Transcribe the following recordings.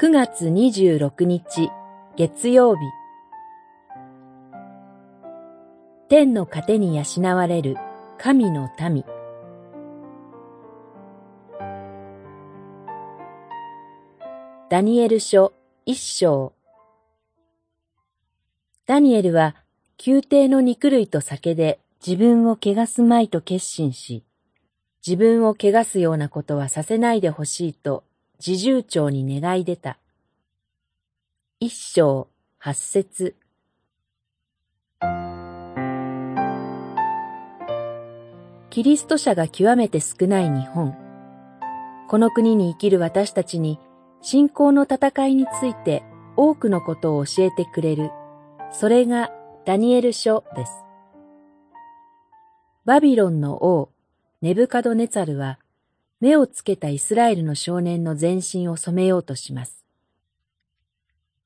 9月26日月曜日。天の糧に養われる神の民。ダニエル書一章。ダニエルは宮廷の肉類と酒で自分を汚すまいと決心し、自分を汚すようなことはさせないでほしいと自重長に願い出た。一章八節キリスト者が極めて少ない日本。この国に生きる私たちに信仰の戦いについて多くのことを教えてくれる。それがダニエル書です。バビロンの王、ネブカドネツァルは目をつけたイスラエルの少年の全身を染めようとします。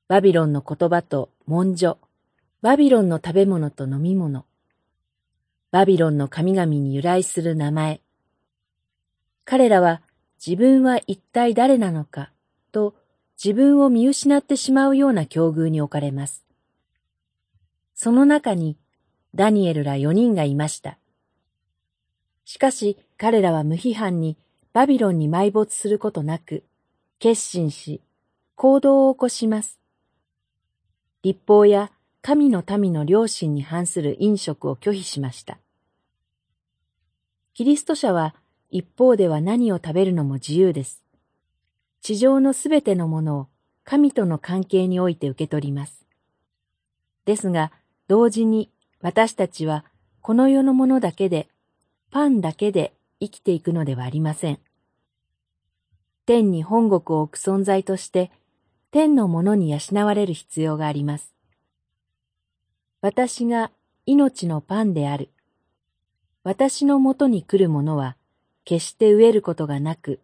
バビロンの言葉と文書、バビロンの食べ物と飲み物、バビロンの神々に由来する名前。彼らは自分は一体誰なのか？と自分を見失ってしまうような境遇に置かれます。その中にダニエルら四人がいました。しかし彼らは無批判にバビロンに埋没することなく、決心し、行動を起こします。立法や神の民の良心に反する飲食を拒否しました。キリスト者は一方では何を食べるのも自由です。地上のすべてのものを神との関係において受け取ります。ですが、同時に私たちはこの世のものだけで、パンだけで生きていくのではありません。天に本国を置く存在として、天のものに養われる必要があります。私が命のパンである。私のもとに来る者は、決して飢えることがなく、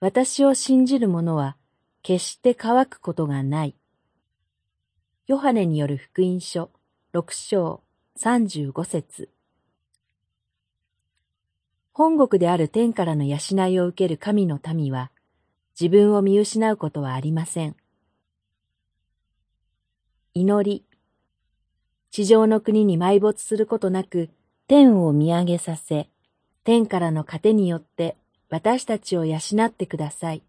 私を信じる者は、決して乾くことがない。ヨハネによる福音書、六章、三十五節。本国である天からの養いを受ける神の民は、自分を見失うことはありません。祈り。地上の国に埋没することなく、天を見上げさせ、天からの糧によって私たちを養ってください。